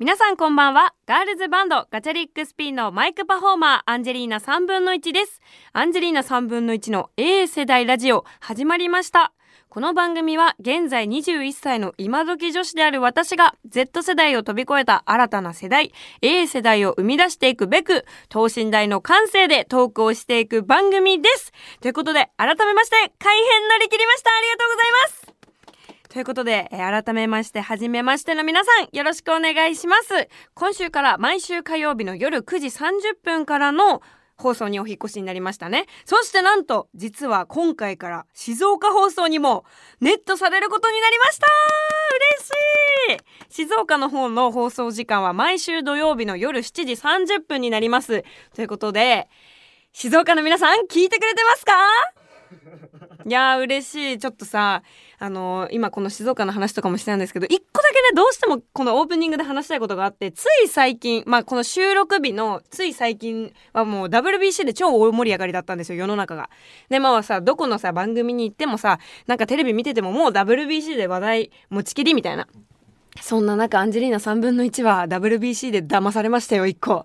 皆さんこんばんは。ガールズバンドガチャリックスピンのマイクパフォーマーアンジェリーナ3分の1です。アンジェリーナ3分の1の A 世代ラジオ始まりました。この番組は現在21歳の今時女子である私が Z 世代を飛び越えた新たな世代 A 世代を生み出していくべく等身大の感性でトークをしていく番組です。ということで改めまして改編乗り切りました。ありがとうございます。ということで、えー改めまして、はじめましての皆さん、よろしくお願いします。今週から毎週火曜日の夜9時30分からの放送にお引越しになりましたね。そしてなんと、実は今回から静岡放送にもネットされることになりました嬉しい静岡の方の放送時間は毎週土曜日の夜7時30分になります。ということで、静岡の皆さん、聞いてくれてますか？いや嬉しいちょっとさあのー今この静岡の話とかもしてたんですけど一個だけねどうしてもこのオープニングで話したいことがあってつい最近まあこの収録日のつい最近はもう WBC で超大盛り上がりだったんですよ世の中が。でまあさどこのさ番組に行ってもさなんかテレビ見ててももう WBC で話題持ちきりみたいな。そんな中アンジェリーナ3分の1は WBC で騙されましたよ1個。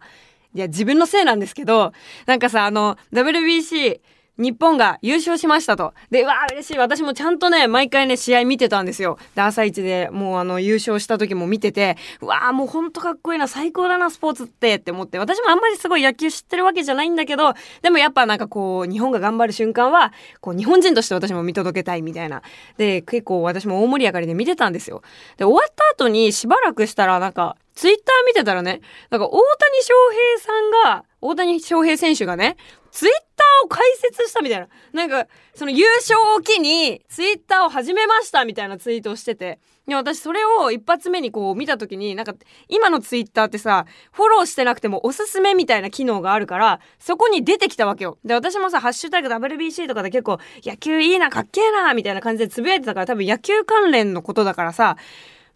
いや自分のせいなんですけどなんかさあの WBC 日本が優勝しましたと。で、わあ嬉しい。私もちゃんとね、毎回ね、試合見てたんですよ。で、朝一でもうあの、優勝した時も見てて、うわあもうほんとかっこいいな、最高だな、スポーツってって思って。私もあんまりすごい野球知ってるわけじゃないんだけど、でもやっぱなんかこう、日本が頑張る瞬間は、こう、日本人として私も見届けたいみたいな。で、結構私も大盛り上がりで見てたんですよ。で、終わった後にしばらくしたらなんか、ツイッター見てたらね、なんか大谷翔平さんが、大谷翔平選手がね、ツイッターを開設したみたいな。なんか、その優勝を機に、ツイッターを始めましたみたいなツイートをしてて。で、私それを一発目にこう見た時に、なんか、今のツイッターってさ、フォローしてなくてもおすすめみたいな機能があるから、そこに出てきたわけよ。で、私もさ、ハッシュタグ WBC とかで結構、野球いいな、かっけえな、みたいな感じでつぶやいてたから、多分野球関連のことだからさ、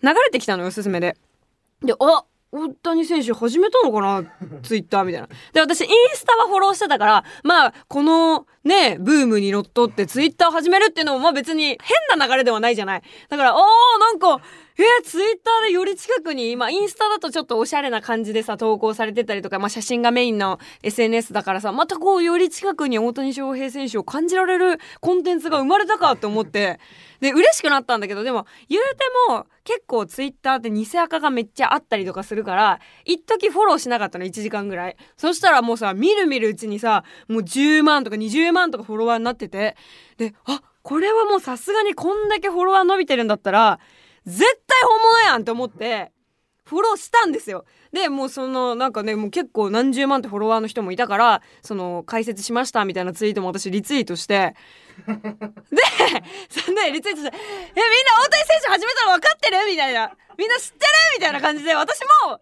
流れてきたのよ、おすすめで。で、あ大谷選手始めたのかな？ツイッターみたいな。で、私インスタはフォローしてたから、まあ、このね、ブームにのっとってツイッター始めるっていうのも、まあ別に変な流れではないじゃない。だから、おー、なんか、えー、ツイッターでより近くに、まあインスタだとちょっとおしゃれな感じでさ、投稿されてたりとか、まあ写真がメインの SNS だからさ、またこうより近くに大谷翔平選手を感じられるコンテンツが生まれたかって思って、で、嬉しくなったんだけど、でも、言うても、結構ツイッターって偽アカがめっちゃあったりとかするから、一時フォローしなかったの、1時間ぐらい。そしたらもうさ、みるみるうちにさ、もう10万とか20万とかフォロワーになってて、で、あ、これはもうさすがにこんだけフォロワー伸びてるんだったら、絶対本物やんって思って、フォローしたんですよ。で、もうその、なんかね、もう結構何十万ってフォロワーの人もいたから、その、解説しましたみたいなツイートも私リツイートして、で、そんで、リツイートして、え、みんな大谷選手始めたの分かってる？みたいな。みんな知ってる？みたいな感じで、私も、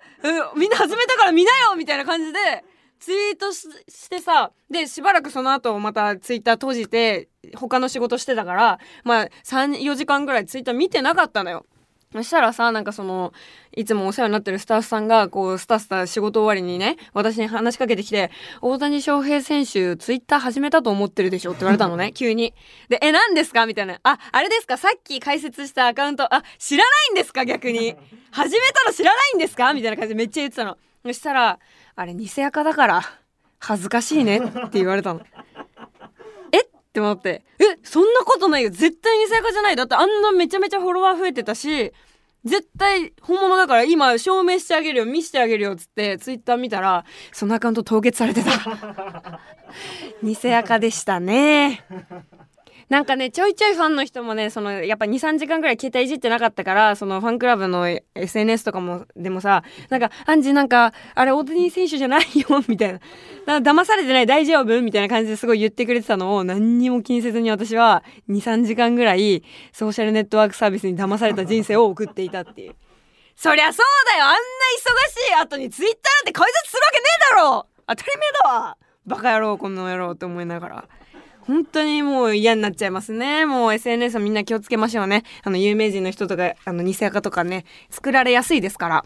うん、みんな始めたから見なよみたいな感じで、ツイートしてさ、で、しばらくその後またツイッター閉じて、他の仕事してたから、まあ、3、4時間ぐらいツイッター見てなかったのよ。そしたらさ、なんかその、いつもお世話になってるスタッフさんが、こう、スタスタ仕事終わりにね、私に話しかけてきて、大谷翔平選手、ツイッター始めたと思ってるでしょって言われたのね、急に。で、え、何ですか？みたいな。あ、あれですか？さっき開設したアカウント、あ、知らないんですか？逆に。始めたの知らないんですか？みたいな感じでめっちゃ言ってたの。そしたら、あれ、偽アカだから、恥ずかしいねって言われたの。えって思って、え、そんなことないよ。絶対偽アカじゃない。だってあんなめちゃめちゃフォロワー増えてたし、絶対本物だから今証明してあげるよ見してあげるよっつってツイッター見たらそのアカウント凍結されてた 偽アカでしたねなんかねちょいちょいファンの人もねそのやっぱ23時間ぐらい携帯いじってなかったからそのファンクラブの SNS とかもでもさなんか「アンジーなんかあれ大谷選手じゃないよ」みたいな「な騙されてない大丈夫?」みたいな感じですごい言ってくれてたのを何にも気にせずに私は23時間ぐらいソーシャルネットワークサービスに騙された人生を送っていたっていう。そりゃそうだよあんな忙しい後にツイッターなんて解説するわけねえだろ当たり前だわバカ野郎この野郎って思いながら。本当にもう嫌になっちゃいますね。もう SNS はみんな気をつけましょうね。あの、有名人の人とか、あの、偽アカとかね、作られやすいですから。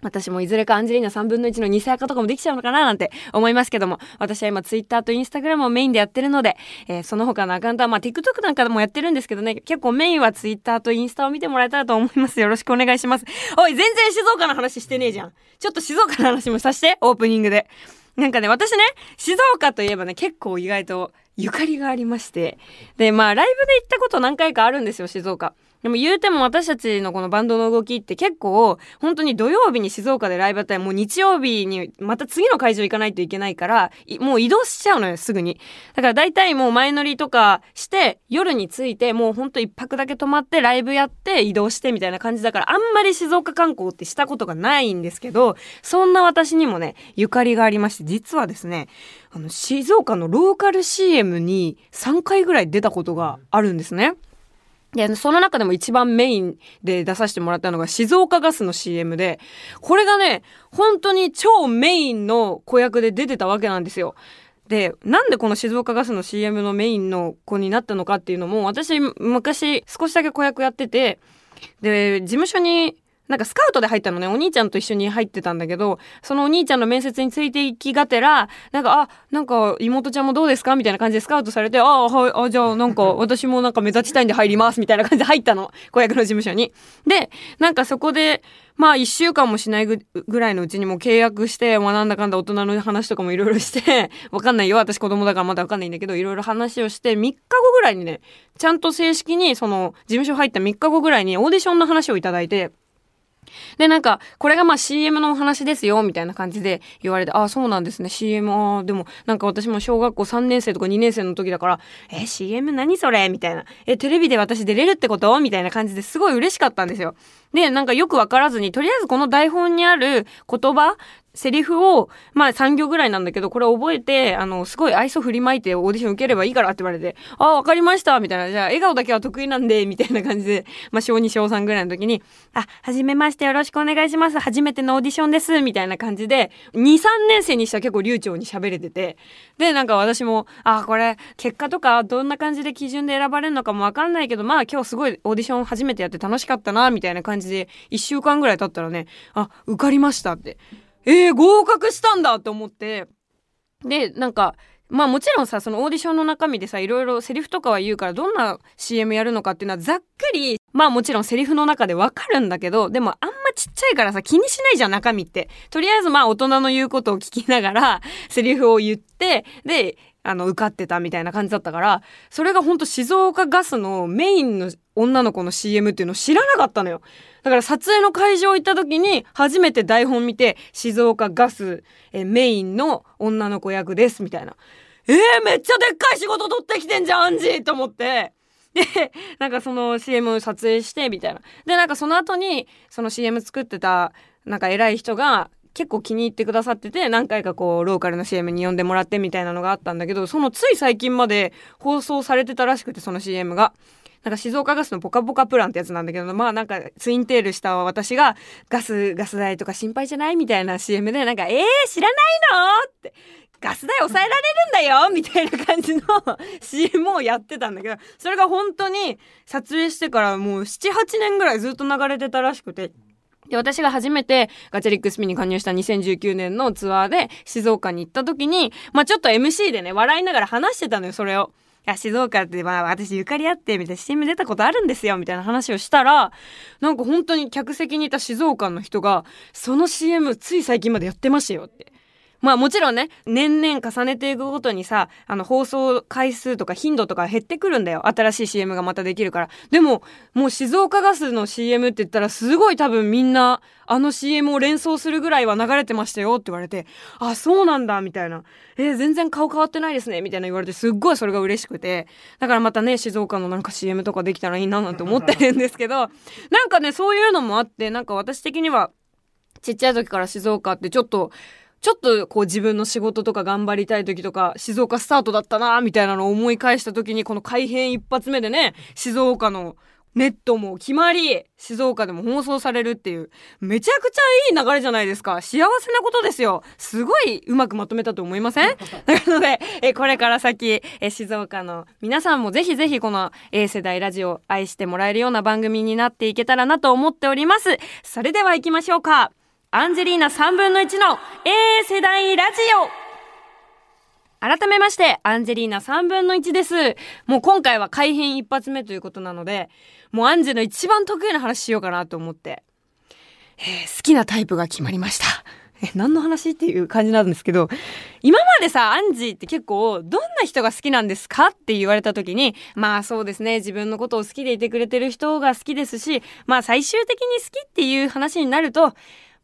私もいずれかアンジェリーナ3分の1の偽赤とかもできちゃうのかななんて思いますけども、私は今ツイッターとインスタグラムをメインでやってるので、えー、その他のアカウントはまあ TikTok なんかでもやってるんですけどね、結構メインはツイッターとインスタを見てもらえたらと思います。よろしくお願いします。おい、全然静岡の話してねえじゃん。ちょっと静岡の話もさして、オープニングで。なんかね、私ね、静岡といえばね、結構意外とゆかりがありまして。で、まあ、ライブで行ったこと何回かあるんですよ、静岡。でも言うても私たちのこのバンドの動きって結構本当に土曜日に静岡でライブやったらもう日曜日にまた次の会場行かないといけないからもう移動しちゃうのよすぐにだから大体もう前乗りとかして夜に着いてもうほんと一泊だけ泊まってライブやって移動してみたいな感じだからあんまり静岡観光ってしたことがないんですけどそんな私にもねゆかりがありまして実はですねあの静岡のローカル CM に3回ぐらい出たことがあるんですね。で、その中でも一番メインで出させてもらったのが静岡ガスの CM で、これがね、本当に超メインの子役で出てたわけなんですよ。で、なんでこの静岡ガスの CM のメインの子になったのかっていうのも、私昔少しだけ子役やってて、で、事務所になんかスカウトで入ったのね、お兄ちゃんと一緒に入ってたんだけど、そのお兄ちゃんの面接についていきがてら、なんか、あ、なんか妹ちゃんもどうですか？みたいな感じでスカウトされて、ああ、はい、あ、じゃあなんか 私もなんか目立ちたいんで入ります、みたいな感じで入ったの。子役の事務所に。で、なんかそこで、まあ一週間もしないぐらいのうちにも契約して、まあなんだかんだ大人の話とかもいろいろして、わかんないよ。私子供だからまだわかんないんだけど、いろいろ話をして、3日後ぐらいにね、ちゃんと正式にその事務所入った3日後ぐらいにオーディションの話をいただいて、で、なんか、これがまあ CM のお話ですよ、みたいな感じで言われて、ああ、そうなんですね、CM、ああ、でも、なんか私も小学校3年生とか2年生の時だから、え、CM 何それ？みたいな。え、テレビで私出れるってこと？みたいな感じですごい嬉しかったんですよ。で、なんかよくわからずに、とりあえずこの台本にある言葉セリフを、まあ3行ぐらいなんだけど、これ覚えて、あの、すごい愛想振りまいてオーディション受ければいいからって言われて、ああ、わかりましたみたいな。じゃあ、笑顔だけは得意なんで、みたいな感じで、まあ小2小3ぐらいの時に、あ、はじめましてよろしくお願いします。初めてのオーディションです。みたいな感じで、2、3年生にしたら結構流暢に喋れてて、で、なんか私も、あ、これ、結果とかどんな感じで基準で選ばれるのかもわかんないけど、まあ今日すごいオーディション初めてやって楽しかったな、みたいな感じ感じで、1週間ぐらい経ったらね、あ、受かりましたって。えー、合格したんだって思ってでなんかまあもちろんさそのオーディションの中身でさいろいろセリフとかは言うからどんな CM やるのかっていうのはざっくりまあもちろんセリフの中でわかるんだけどでもあんまちっちゃいからさ気にしないじゃん中身ってとりあえずまあ大人の言うことを聞きながらセリフを言ってであの受かってたみたいな感じだったからそれがほんと静岡ガスのメインの女の子の CM っていうのを知らなかったのよ。だから撮影の会場行った時に初めて台本見て静岡ガスえメインの女の子役ですみたいな。えー、めっちゃでっかい仕事取ってきてんじゃんアンジーと思って。で、なんかその CM を撮影してみたいな。で、なんかその後にその CM 作ってたなんか偉い人が結構気に入ってくださってて何回かこうローカルの CM に呼んでもらってみたいなのがあったんだけどそのつい最近まで放送されてたらしくてその CM が。なんか静岡ガスのポカポカプランってやつなんだけど、まあなんかツインテールした私がガス、ガス代とか心配じゃないみたいな CM でなんか、えー、知らないのって。ガス代抑えられるんだよみたいな感じの CM をやってたんだけど、それが本当に撮影してからもう7、8年ぐらいずっと流れてたらしくて。で、私が初めてガチャリックスピンに加入した2019年のツアーで静岡に行った時に、まあちょっと MC でね、笑いながら話してたのよ、それを。いや、静岡ってまあ私ゆかりあってみたいな CM 出たことあるんですよみたいな話をしたら、なんか本当に客席にいた静岡の人が、その CM つい最近までやってましたよって。まあもちろんね、年々重ねていくごとにさ、あの放送回数とか頻度とか減ってくるんだよ。新しい CM がまたできるから。でも、もう静岡ガスの CM って言ったらすごい多分みんな、あの CM を連想するぐらいは流れてましたよって言われて、あ、そうなんだ、みたいな。えー、全然顔変わってないですね、みたいな言われて、すっごいそれが嬉しくて。だからまたね、静岡のなんか CM とかできたらいいななんて思ってるんですけど、なんかね、そういうのもあって、なんか私的には、ちっちゃい時から静岡ってちょっと、ちょっとこう自分の仕事とか頑張りたい時とか静岡スタートだったなみたいなのを思い返した時にこの改編一発目でね静岡のネットも決まり静岡でも放送されるっていうめちゃくちゃいい流れじゃないですか。幸せなことですよ。すごいうまくまとめたと思いません？なのでえこれから先え静岡の皆さんもぜひぜひこの A 世代ラジオを愛してもらえるような番組になっていけたらなと思っております。それでは行きましょうかアンジェリーナ3分の1の A 世代ラジオ改めまして、アンジェリーナ3分の1です。もう今回は改編一発目ということなので、もうアンジェの一番得意な話しようかなと思って、えー、好きなタイプが決まりました。え、何の話っていう感じなんですけど、今までさ、アンジーって結構、どんな人が好きなんですかって言われた時に、まあそうですね、自分のことを好きでいてくれてる人が好きですし、まあ最終的に好きっていう話になると、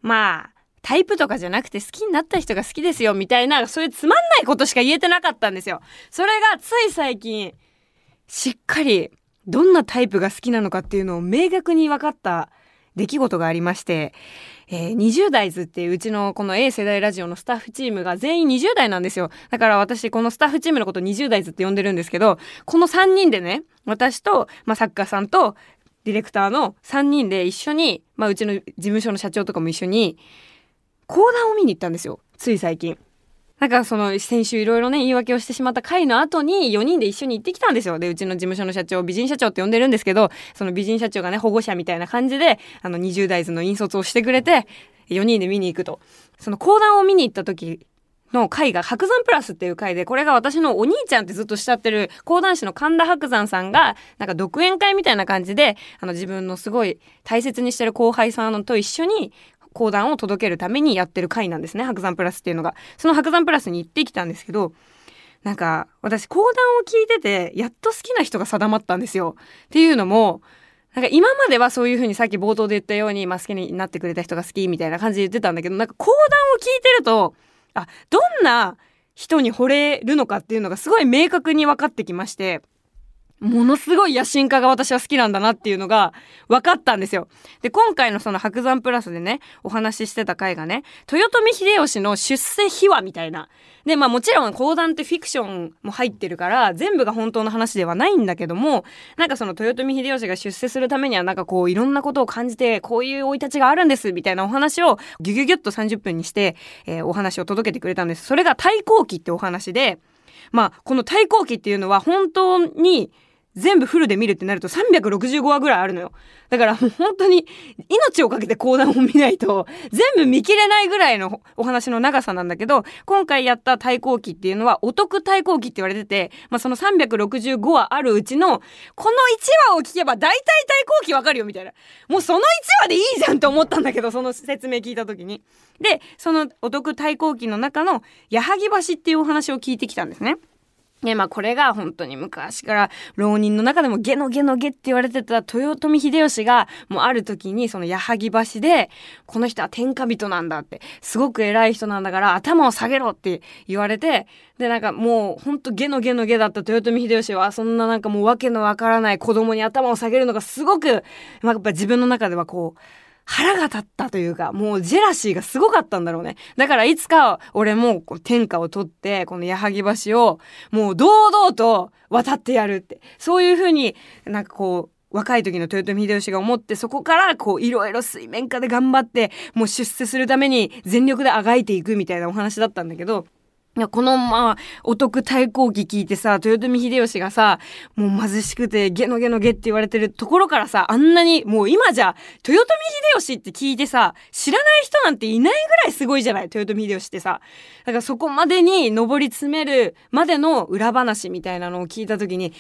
まあ、タイプとかじゃなくて好きになった人が好きですよみたいな、そういうつまんないことしか言えてなかったんですよ。それがつい最近、しっかりどんなタイプが好きなのかっていうのを明確に分かった出来事がありまして、えー、20代図っていううちのこの A 世代ラジオのスタッフチームが全員20代なんですよ。だから私このスタッフチームのこと20代図って呼んでるんですけど、この3人でね、私と、まあ、作家さんとディレクターの3人で一緒に、まあ、うちの事務所の社長とかも一緒に講談を見に行ったんですよつい最近。なんかその先週いろいろね言い訳をしてしまった回の後に4人で一緒に行ってきたんですよ。でうちの事務所の社長美人社長って呼んでるんですけどその美人社長がね保護者みたいな感じであの20代図の引率をしてくれて4人で見に行くと。その講談を見に行った時の回が白山プラスっていう回で、これが私のお兄ちゃんってずっとしちゃってる講談師の神田白山さんが、なんか独演会みたいな感じで、あの自分のすごい大切にしてる後輩さんと一緒に講談を届けるためにやってる回なんですね、白山プラスっていうのが。その白山プラスに行ってきたんですけど、なんか私講談を聞いてて、やっと好きな人が定まったんですよ。っていうのも、なんか今まではそういうふうにさっき冒頭で言ったように、まあ、好きになってくれた人が好きみたいな感じで言ってたんだけど、なんか講談を聞いてると、あどんな人に惚れるのかっていうのがすごい明確に分かってきまして。ものすごい野心家が私は好きなんだなっていうのが分かったんですよ。で、今回のその白山プラスでね、お話ししてた回がね、豊臣秀吉の出世秘話みたいな。で、まあもちろん講談ってフィクションも入ってるから、全部が本当の話ではないんだけども、なんかその豊臣秀吉が出世するためにはなんかこういろんなことを感じて、こういう生い立ちがあるんですみたいなお話をギュギュギュッと30分にして、えー、お話を届けてくれたんです。それが太閤記ってお話で、まあこの太閤記っていうのは本当に全部フルで見るってなると365話ぐらいあるのよ。だからもう本当に命をかけて講談を見ないと全部見切れないぐらいのお話の長さなんだけど、今回やった対抗期っていうのはお得対抗期って言われてて、まあその365話あるうちのこの1話を聞けば大体対抗期わかるよみたいな。もうその1話でいいじゃんと思ったんだけど、その説明聞いた時に。で、そのお得対抗期の中の矢作橋っていうお話を聞いてきたんですね。ね、まあこれが本当に昔から浪人の中でもゲノゲノゲって言われてた豊臣秀吉がもうある時にその矢作橋でこの人は天下人なんだってすごく偉い人なんだから頭を下げろって言われてでなんかもうほんとゲノゲノゲだった豊臣秀吉はそんななんかもう訳のわからない子供に頭を下げるのがすごく、まあ、やっぱ自分の中ではこう腹が立ったというか、もうジェラシーがすごかったんだろうね。だからいつか俺も天下を取って、この矢作橋をもう堂々と渡ってやるって。そういうふうになんかこう、若い時の豊臣秀吉が思ってそこからこういろいろ水面下で頑張ってもう出世するために全力であがいていくみたいなお話だったんだけど、この、まあ、お得対抗期聞いてさ、豊臣秀吉がさ、もう貧しくてゲノゲノゲって言われてるところからさ、あんなに、もう今じゃ、豊臣秀吉って聞いてさ、知らない人なんていないぐらいすごいじゃない豊臣秀吉ってさ。だからそこまでに上り詰めるまでの裏話みたいなのを聞いた時に、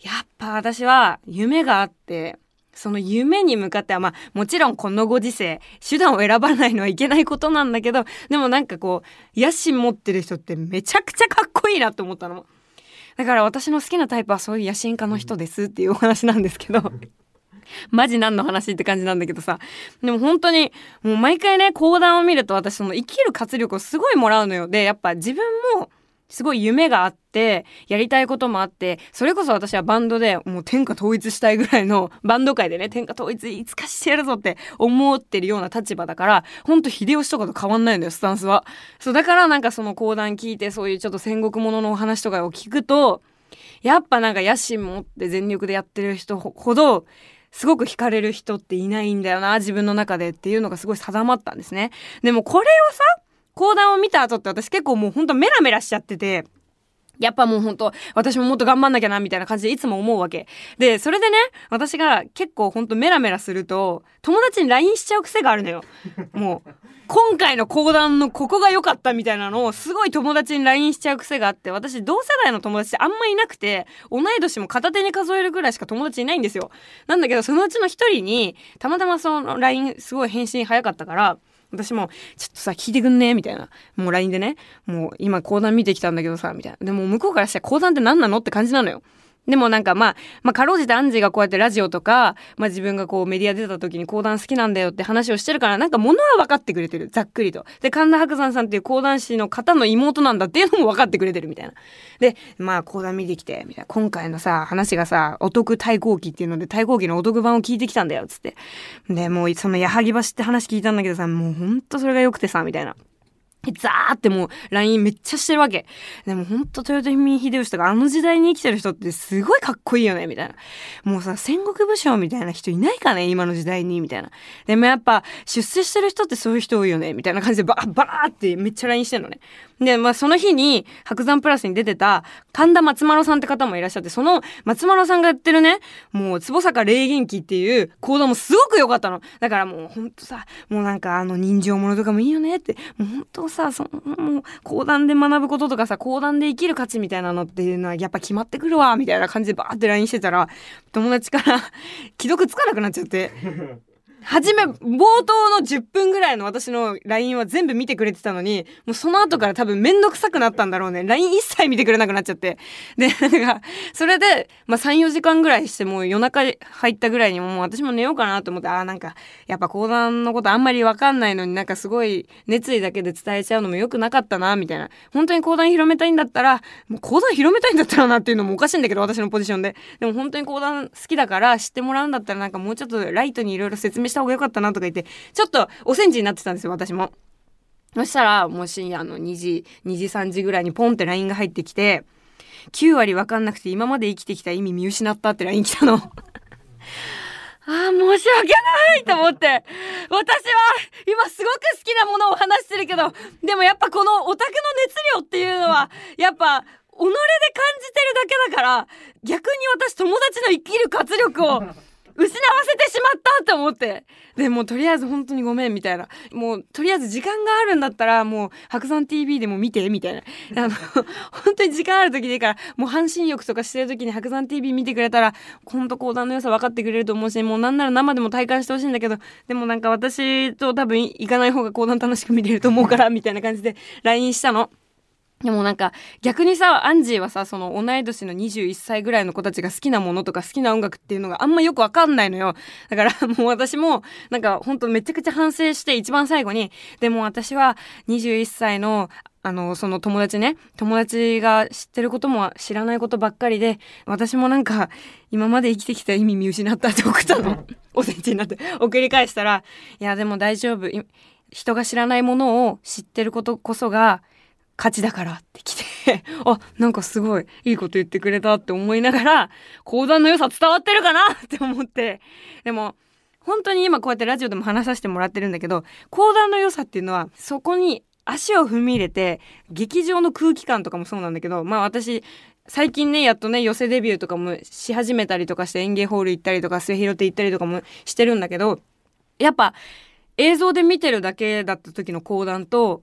やっぱ私は夢があって、その夢に向かっては、まあ、もちろんこのご時世、手段を選ばないのはいけないことなんだけど、でもなんかこう、野心持ってる人ってめちゃくちゃかっこいいなって思ったの。だから私の好きなタイプはそういう野心家の人ですっていうお話なんですけど。マジ何の話って感じなんだけどさ。でも本当に、もう毎回ね、講談を見ると私その生きる活力をすごいもらうのよ。で、やっぱ自分も、すごい夢があって、やりたいこともあって、それこそ私はバンドでもう天下統一したいぐらいの、バンド界でね、天下統一いつかしてやるぞって思ってるような立場だから、ほんと秀吉とかと変わんないのよ、スタンスは。そう、だからなんかその講談聞いて、そういうちょっと戦国もののお話とかを聞くと、やっぱなんか野心持って全力でやってる人ほど、すごく惹かれる人っていないんだよな、自分の中でっていうのがすごい定まったんですね。でもこれをさ、講談を見た後って私結構もうほんとメラメラしちゃってて、やっぱもうほんと、私ももっと頑張んなきゃな、みたいな感じでいつも思うわけ。で、それでね、私が結構ほんとメラメラすると、友達に LINE しちゃう癖があるのよ。もう。今回の講談のここが良かったみたいなのをすごい友達に LINE しちゃう癖があって私同世代の友達ってあんまいなくて同い年も片手に数えるぐらいしか友達いないんですよなんだけどそのうちの一人にたまたまその LINE すごい返信早かったから私も、ちょっとさ、聞いてくんねみたいな。もう LINE でね、もう今講談見てきたんだけどさ、みたいな。でも向こうからしたら講談って何なの？って感じなのよ。でもなんかまあ、まあ、かろうじてアンジーがこうやってラジオとか、まあ自分がこうメディア出た時に講談好きなんだよって話をしてるから、なんか物は分かってくれてる。ざっくりと。で、神田伯山さんっていう講談師の方の妹なんだっていうのも分かってくれてるみたいな。で、まあ講談見てきて、みたいな。今回のさ、話がさ、お得対抗期っていうので、対抗期のお得版を聞いてきたんだよ、つって。で、もうその矢作橋って話聞いたんだけどさ、もうほんとそれが良くてさ、みたいな。ザーってもう LINE めっちゃしてるわけ。でもほんと豊臣秀吉とかあの時代に生きてる人ってすごいかっこいいよねみたいな。もうさ、戦国武将みたいな人いないかね？今の時代にみたいな。でもやっぱ出世してる人ってそういう人多いよね？みたいな感じでバーバーってめっちゃ LINE してんのね。で、まあその日に白山プラスに出てた神田松丸さんって方もいらっしゃって、その松丸さんがやってるね、もう坪坂霊元記っていう行動もすごく良かったの。だからもうほんとさ、もうなんかあの人情ものとかもいいよねって、もうほんとさそのもう講談で学ぶこととかさ講談で生きる価値みたいなのっていうのはやっぱ決まってくるわみたいな感じでバーって LINE してたら友達から既読つかなくなっちゃって初め、冒頭の10分ぐらいの私の LINE は全部見てくれてたのに、もうその後から多分めんどくさくなったんだろうね。LINE 一切見てくれなくなっちゃって。で、なんか、それで、まあ3、4時間ぐらいしてもう夜中入ったぐらいにもう私も寝ようかなと思って、ああ、なんか、やっぱ講談のことあんまりわかんないのになんかすごい熱意だけで伝えちゃうのも良くなかったな、みたいな。本当に講談広めたいんだったら、もう講談広めたいんだったらなっていうのもおかしいんだけど、私のポジションで。でも本当に講談好きだから知ってもらうんだったらなんかもうちょっとライトにいろいろ説明した方が良かったなとか言って、ちょっとおセンチになってたんですよ、私も。そしたら、もう深夜の2時、2時3時ぐらいにポンって LINE が入ってきて、9割わかんなくて今まで生きてきた意味見失ったって LINE 来たの。ああ、申し訳ないと思って。私は今すごく好きなものを話してるけど、でもやっぱこのオタクの熱量っていうのは、やっぱ、己で感じてるだけだから、逆に私友達の生きる活力を失わせてしまったと思って。で、もうとりあえず本当にごめんみたいな。もうとりあえず時間があるんだったらもう白山 TV でも見てみたいな。あの、本当に時間ある時でいいから、もう半身浴とかしてる時に白山 TV 見てくれたら、ほんと講談の良さ分かってくれると思うし、もうなんなら生でも体感してほしいんだけど、でもなんか私と多分行かない方が講談楽しく見れると思うから、みたいな感じで LINE したの。でもなんか逆にさアンジーはさその同い年の21歳ぐらいの子たちが好きなものとか好きな音楽っていうのがあんまよくわかんないのよだから もう私もなんかほんとめちゃくちゃ反省して一番最後にでも私は21歳のあの、その友達ね、友達が知ってることも知らないことばっかりで、私もなんか、今まで生きてきた意味見失ったって送ったの。おせちになって。送り返したら、いや、でも大丈夫。人が知らないものを知ってることこそが、勝ちだからって来て あなんかすごいいいこと言ってくれたって思いながら講談の良さ伝わってるかなって思って。でも本当に今こうやってラジオでも話させてもらってるんだけど講談の良さっていうのはそこに足を踏み入れて劇場の空気感とかもそうなんだけどまあ私最近ねやっとね寄せデビューとかもし始めたりとかして演芸ホール行ったりとか末広手行ったりとかもしてるんだけどやっぱ映像で見てるだけだった時の講談と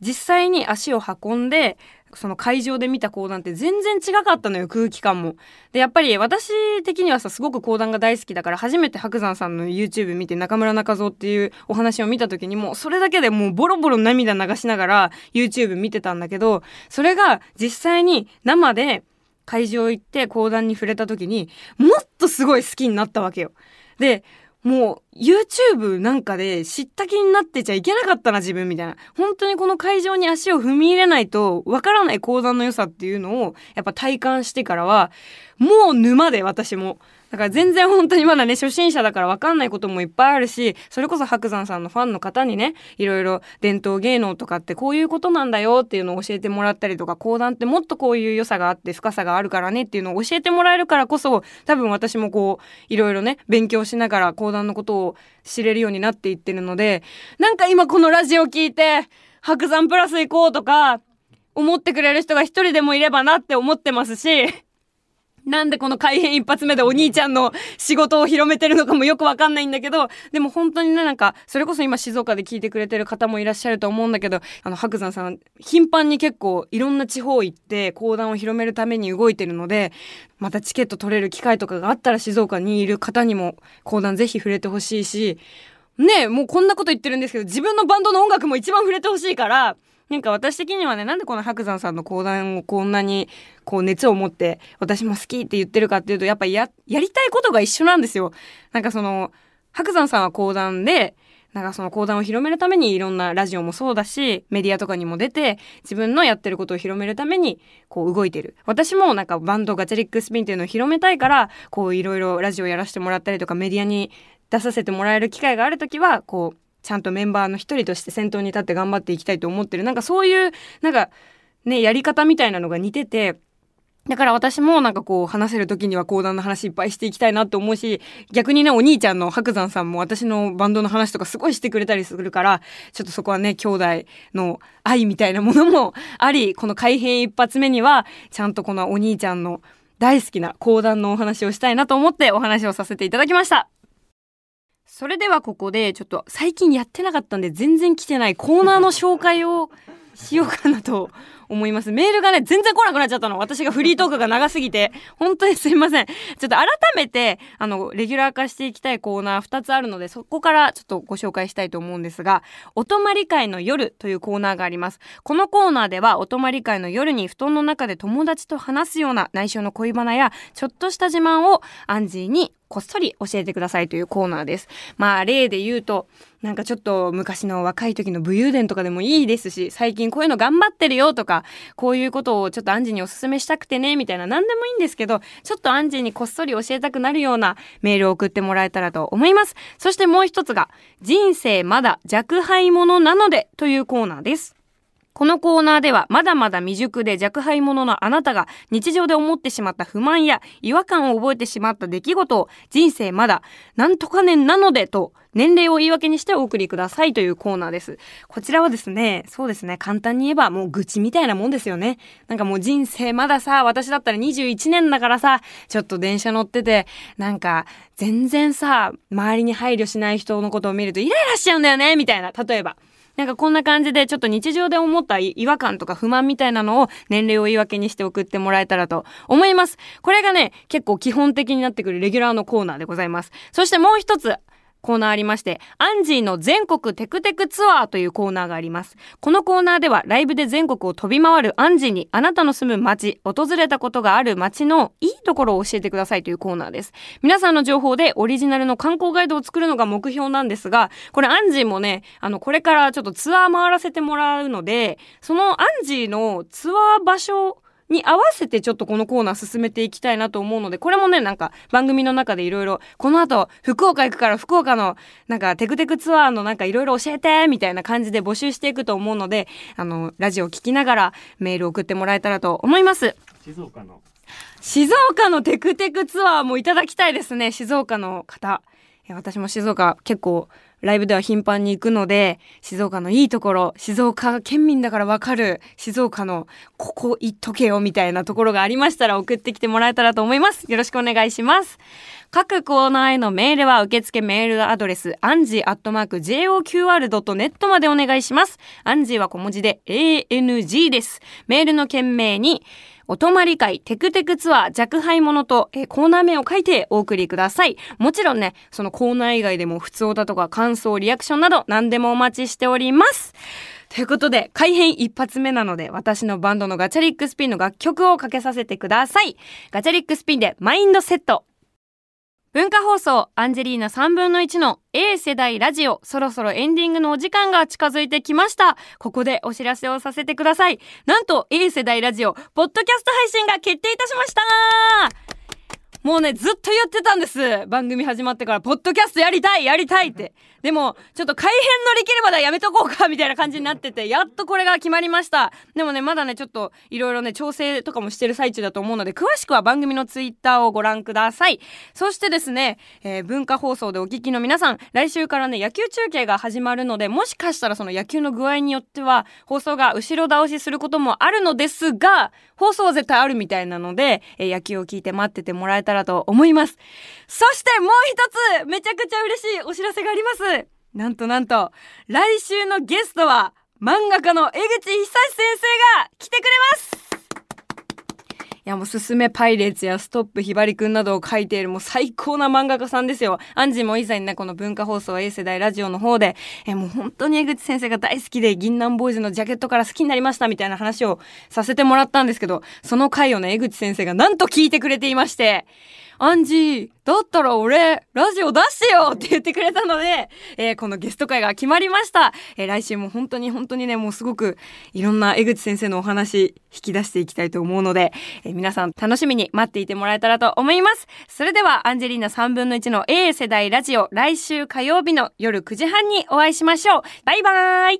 実際に足を運んでその会場で見た講談って全然違かったのよ空気感も。でやっぱり私的にはさすごく講談が大好きだから初めて白山さんの YouTube 見て中村中蔵っていうお話を見た時にもうそれだけでもうボロボロ涙流しながら YouTube 見てたんだけどそれが実際に生で会場行って講談に触れた時にもっとすごい好きになったわけよ。でもう YouTube なんかで知った気になってちゃいけなかったな自分みたいな。本当にこの会場に足を踏み入れないとわからない講談の良さっていうのをやっぱ体感してからはもう沼で私も。だから全然本当にまだね、初心者だから分かんないこともいっぱいあるし、それこそ白山さんのファンの方にね、いろいろ伝統芸能とかってこういうことなんだよっていうのを教えてもらったりとか、講談ってもっとこういう良さがあって深さがあるからねっていうのを教えてもらえるからこそ、多分私もこう、いろいろね、勉強しながら講談のことを知れるようになっていってるので、なんか今このラジオ聞いて、白山プラス行こうとか、思ってくれる人が一人でもいればなって思ってますし、なんでこの改編一発目でお兄ちゃんの仕事を広めてるのかもよくわかんないんだけど、でも本当にね、なんか、それこそ今静岡で聞いてくれてる方もいらっしゃると思うんだけど、あの、白山さん、頻繁に結構いろんな地方行って講談を広めるために動いてるので、またチケット取れる機会とかがあったら静岡にいる方にも講談ぜひ触れてほしいし、ねもうこんなこと言ってるんですけど、自分のバンドの音楽も一番触れてほしいから、なんか私的にはね、なんでこの白山さんの講談をこんなにこう熱を持って私も好きって言ってるかっていうと、やっぱや、やりたいことが一緒なんですよ。なんかその、白山さんは講談で、なんかその講談を広めるためにいろんなラジオもそうだし、メディアとかにも出て、自分のやってることを広めるために、こう動いてる。私もなんかバンドガチャリックスピンっていうのを広めたいから、こういろいろラジオやらせてもらったりとかメディアに出させてもらえる機会があるときは、こう、ちゃんとメンバーの一人として先頭に立って頑張っていきたいと思ってる。なんかそういう、なんか、ね、やり方みたいなのが似てて、だから私もなんかこう話せる時には講談の話いっぱいしていきたいなって思うし、逆にね、お兄ちゃんの白山さんも私のバンドの話とかすごいしてくれたりするから、ちょっとそこはね、兄弟の愛みたいなものもあり、この改編一発目には、ちゃんとこのお兄ちゃんの大好きな講談のお話をしたいなと思ってお話をさせていただきました。それではここでちょっと最近やってなかったんで全然来てないコーナーの紹介をしようかなと思います。メールがね、全然来なくなっちゃったの。私がフリートークが長すぎて。本当にすいません。ちょっと改めて、あの、レギュラー化していきたいコーナー2つあるので、そこからちょっとご紹介したいと思うんですが、お泊まり会の夜というコーナーがあります。このコーナーでは、お泊まり会の夜に布団の中で友達と話すような内緒の恋バナや、ちょっとした自慢をアンジーにこっそり教えてくださいというコーナーです。まあ例で言うと、なんかちょっと昔の若い時の武勇伝とかでもいいですし、最近こういうの頑張ってるよとか、こういうことをちょっとアンジにお勧めしたくてね、みたいな何でもいいんですけど、ちょっとアンジーにこっそり教えたくなるようなメールを送ってもらえたらと思います。そしてもう一つが、人生まだ若輩者なのでというコーナーです。このコーナーではまだまだ未熟で若輩者のあなたが日常で思ってしまった不満や違和感を覚えてしまった出来事を人生まだなんとか年なのでと年齢を言い訳にしてお送りくださいというコーナーです。こちらはですね、そうですね、簡単に言えばもう愚痴みたいなもんですよね。なんかもう人生まださ、私だったら21年だからさ、ちょっと電車乗ってて、なんか全然さ、周りに配慮しない人のことを見るとイライラしちゃうんだよね、みたいな、例えば。なんかこんな感じでちょっと日常で思った違和感とか不満みたいなのを年齢を言い訳にして送ってもらえたらと思います。これがね、結構基本的になってくるレギュラーのコーナーでございます。そしてもう一つ、コーナーありまして、アンジーの全国テクテクツアーというコーナーがあります。このコーナーではライブで全国を飛び回るアンジーにあなたの住む街、訪れたことがある街のいいところを教えてくださいというコーナーです。皆さんの情報でオリジナルの観光ガイドを作るのが目標なんですが、これアンジーもね、あの、これからちょっとツアー回らせてもらうので、そのアンジーのツアー場所に合わせてちょっとこのコーナー進めていきたいなと思うので、これもね、なんか番組の中でいろいろ、この後、福岡行くから福岡の、なんかテクテクツアーのなんかいろいろ教えて、みたいな感じで募集していくと思うので、あの、ラジオ聞きながらメール送ってもらえたらと思います。静岡の。静岡のテクテクツアーもいただきたいですね、静岡の方。私も静岡結構ライブでは頻繁に行くので、静岡のいいところ、静岡県民だからわかる、静岡のここ行っとけよみたいなところがありましたら送ってきてもらえたらと思います。よろしくお願いします。各コーナーへのメールは受付メールアドレス、アンジーアットマーク JOQR.net までお願いします。アンジーは小文字で ANG です。メールの件名に、お泊まり会テクテクツアー弱敗者と、えー、コーナー名を書いてお送りください。もちろんね、そのコーナー以外でも普通だとか感想、リアクションなど何でもお待ちしております。ということで、改編一発目なので、私のバンドのガチャリックスピンの楽曲をかけさせてください。ガチャリックスピンでマインドセット。文化放送アンジェリーナ3分の1の A 世代ラジオそろそろエンディングのお時間が近づいてきました。ここでお知らせをさせてください。なんと A 世代ラジオポッドキャスト配信が決定いたしました。もうね、ずっと言ってたんです。番組始まってから、ポッドキャストやりたいやりたいって。でも、ちょっと改編乗り切るまではやめとこうか、みたいな感じになってて、やっとこれが決まりました。でもね、まだね、ちょっと、いろいろね、調整とかもしてる最中だと思うので、詳しくは番組のツイッターをご覧ください。そしてですね、えー、文化放送でお聞きの皆さん、来週からね、野球中継が始まるので、もしかしたらその野球の具合によっては、放送が後ろ倒しすることもあるのですが、放送は絶対あるみたいなので、えー、野球を聞いて待っててもらえたらと思います。そしてもう一つめちゃくちゃ嬉しいお知らせがありますなんとなんと来週のゲストは漫画家の江口久志先生が来てくれますいやもうすすめパイレーツやストップひばりくんなどを書いているもう最高な漫画家さんですよ。アンジーも以前ね、この文化放送 A 世代ラジオの方で、えもう本当に江口先生が大好きで銀南ボーイズのジャケットから好きになりましたみたいな話をさせてもらったんですけど、その回をね、江口先生がなんと聞いてくれていまして、アンジー、だったら俺、ラジオ出してよって言ってくれたので、えー、このゲスト会が決まりました。えー、来週も本当に本当にね、もうすごくいろんな江口先生のお話引き出していきたいと思うので、えー、皆さん楽しみに待っていてもらえたらと思います。それでは、アンジェリーナ3分の1の A 世代ラジオ、来週火曜日の夜9時半にお会いしましょう。バイバーイ